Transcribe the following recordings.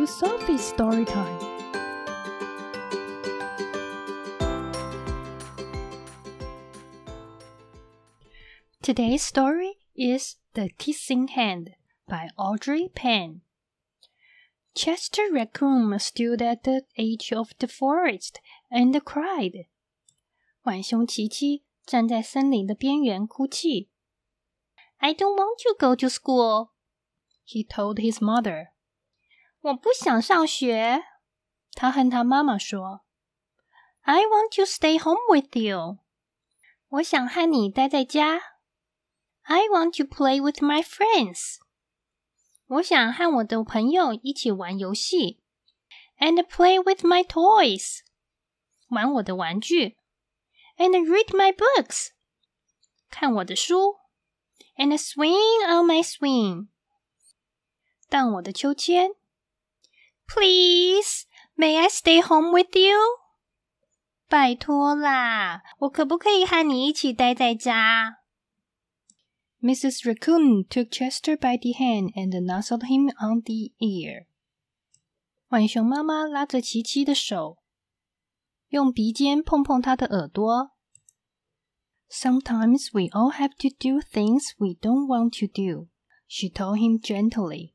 to Sophie's story time. Today's story is The Kissing Hand by Audrey Penn. Chester Raccoon stood at the edge of the forest and cried. 浣熊琪琪站在森林的边缘哭泣。I don't want to go to school, he told his mother. 我不想上学，他和他妈妈说。I want to stay home with you. 我想和你待在家。I want to play with my friends. 我想和我的朋友一起玩游戏。And play with my toys. 玩我的玩具。And read my books. 看我的书。And swing on my swing. 荡我的秋千。Please, may I stay home with you? 拜托啦，我可不可以和你一起待在家？Mrs. Raccoon took Chester by the hand and nuzzled him on the ear. 浣熊妈妈拉着琪琪的手，用鼻尖碰碰他的耳朵。Sometimes we all have to do things we don't want to do, she told him gently.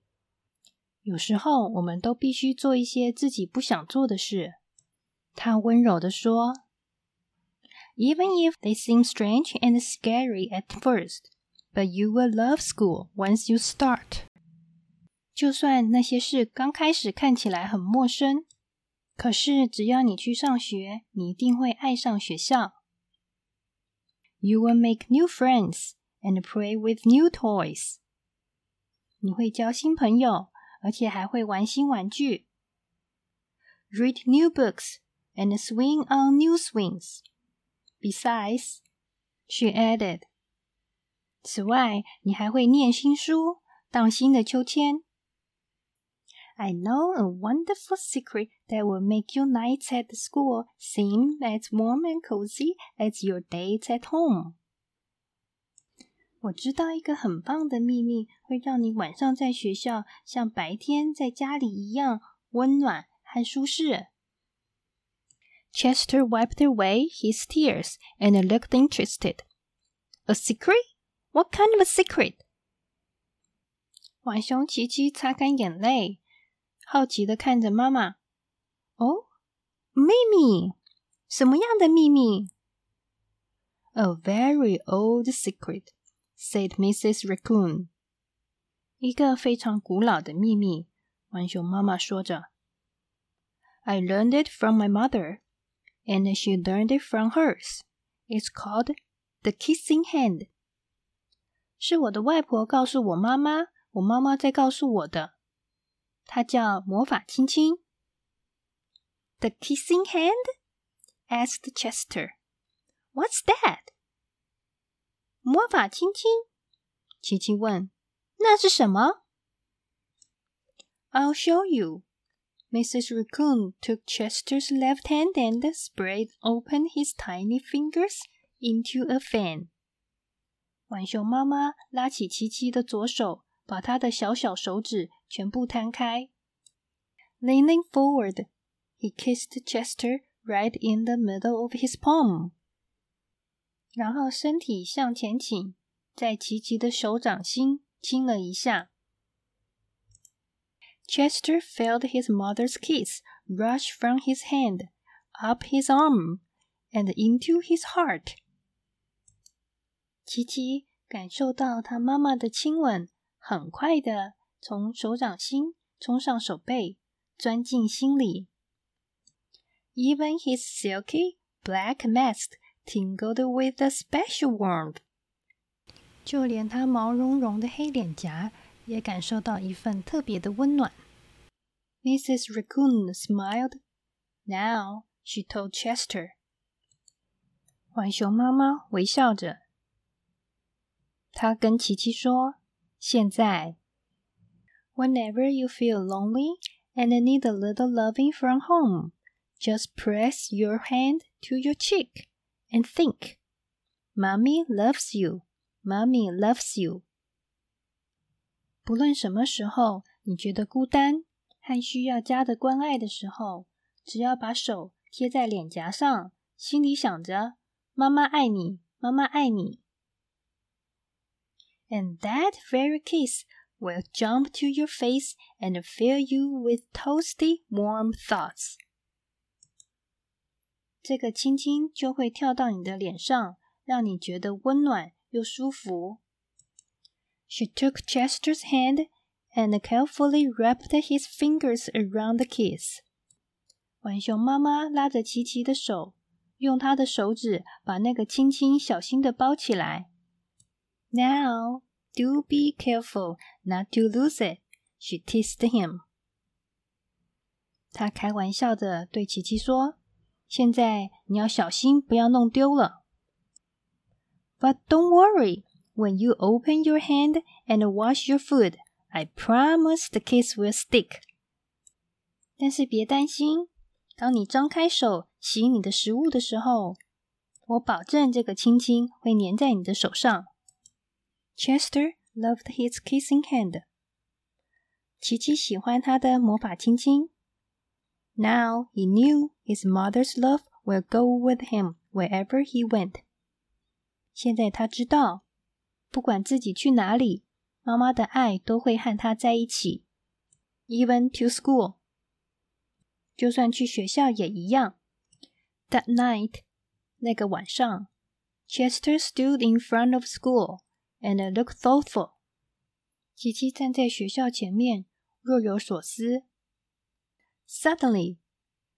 有时候我们都必须做一些自己不想做的事。她温柔地说：“Even if they seem strange and scary at first.” But you will love school once you start. 就算那些事刚开始看起来很陌生，可是只要你去上学，你一定会爱上学校。You will make new friends and play with new toys. 你会交新朋友， 而且还会玩新玩具。Read new books and swing on new swings. Besides, she added. 此外，你还会念新书，荡新的秋千。I know a wonderful secret that will make your nights at the school seem as warm and cozy as your days at home。 我知道一个很棒的秘密，会让你晚上在学校像白天在家里一样温暖和舒适。Chester wiped away his tears and looked interested. A secret? What kind of a secret？浣熊琪琪擦干眼泪，好奇的看着妈妈。哦，秘密？什么样的秘密？A very old secret, said Mrs. Raccoon. 一个非常古老的秘密。浣熊妈妈说着。I learned it from my mother, and she learned it from hers. It's called the kissing hand. 是我的外婆告诉我妈妈，我妈妈再告诉我的。它叫魔法亲亲。The kissing hand? asked Chester. What's that? 魔法亲亲，琪琪问：“那是什么？”I'll show you. Mrs. Raccoon took Chester's left hand and spread open his tiny fingers into a fan. 浣熊妈妈拉起琪琪的左手，把她的小小手指全部摊开。Leaning forward, he kissed Chester right in the middle of his palm. 然后身体向前倾，在琪琪的手掌心亲了一下。Chester felt his mother's kiss rush from his hand, up his arm, and into his heart. 琪琪感受到他妈妈的亲吻，很快的从手掌心冲上手背，钻进心里。Even his silky black mask tingled with a special warmth。就连他毛茸茸的黑脸颊也感受到一份特别的温暖。Mrs. Raccoon smiled. Now she told Chester. 浣熊妈妈微笑着。他跟琪琪说：“现在，Whenever you feel lonely and need a little loving from home, just press your hand to your cheek and think, Mommy loves you, Mommy loves you。”不论什么时候你觉得孤单， 和需要家的关爱的时候，只要把手贴在脸颊上，心里想着“妈妈爱你，妈妈爱你”。And that very kiss will jump to your face and fill you with toasty, warm thoughts. 这个亲亲就会跳到你的脸上，让你觉得温暖又舒服。She took Chester's hand and carefully wrapped his fingers around the kiss. 浣熊妈妈拉着琪琪的手，用她的手指把那个亲亲小心的包起来。Now do be careful not to lose it, she teased him. 她开玩笑的对琪琪说：“现在你要小心，不要弄丢了。” But don't worry, when you open your hand and wash your food, I promise the kiss will stick. 但是别担心，当你张开手洗你的食物的时候，我保证这个亲亲会粘在你的手上。Chester loved his kissing hand. 琪琪喜欢他的魔法亲亲。Now he knew his mother's love will go with him wherever he went. 现在他知道，不管自己去哪里，妈妈的爱都会和他在一起。Even to school，就算去学校也一样。That night，那个晚上，Chester stood in front of school and looked thoughtful。琪琪站在学校前面，若有所思。 Suddenly，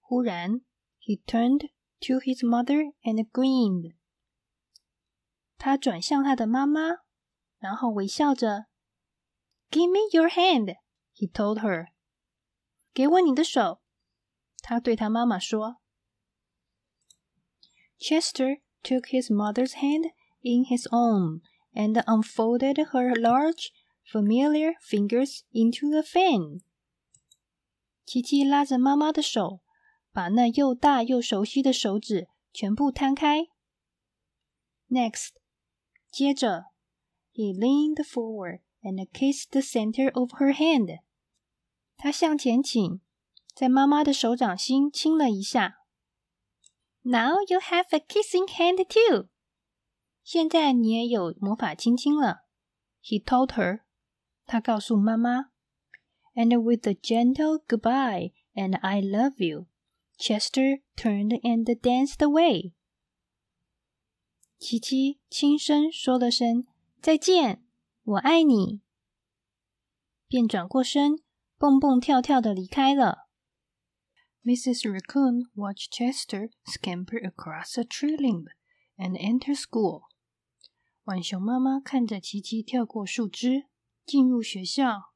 忽然，he turned to his mother and grinned。他转向他的妈妈，然后微笑着。"Give me your hand," he told her. 给我你的手，他对他妈妈说。Chester took his mother's hand in his own and unfolded her large, familiar fingers into a fan. 琪琪拉着妈妈的手，把那又大又熟悉的手指全部摊开。Next, 接着，he leaned forward and kissed the center of her hand。他向前倾，在妈妈的手掌心亲了一下。Now you have a kissing hand too。现在你也有魔法亲亲了。He told her。他告诉妈妈。And with a gentle goodbye and I love you, Chester turned and danced away. 琪琪轻声说了声再见，我爱你，便转过身，蹦蹦跳跳的离开了。Mrs. Raccoon watched Chester scamper across a tree limb and enter school. 浣熊妈妈看着琪琪跳过树枝，进入学校。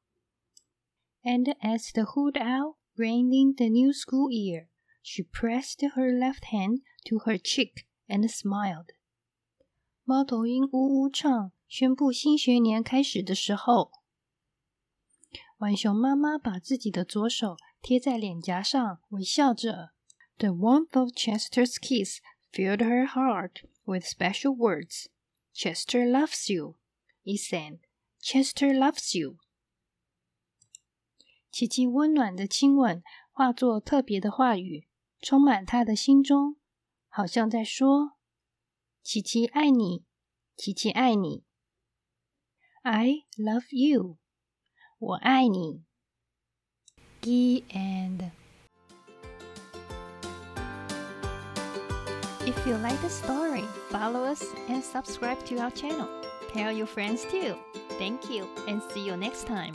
And as the hood owl rang in the new school year, she pressed her left hand to her cheek and smiled. 猫头鹰呜呜唱，宣布新学年开始的时候，浣熊妈妈把自己的左手贴在脸颊上，微笑着。The warmth of Chester's kiss filled her heart with special words. Chester loves you, he said. Chester loves you. 琪琪温暖的亲吻化作特别的话语，充满他的心中，好像在说。琪琪爱你，琪琪爱你。I love you，我爱你。The end. If you like the story, follow us and subscribe to our channel. Tell your friends too. Thank you and see you next time.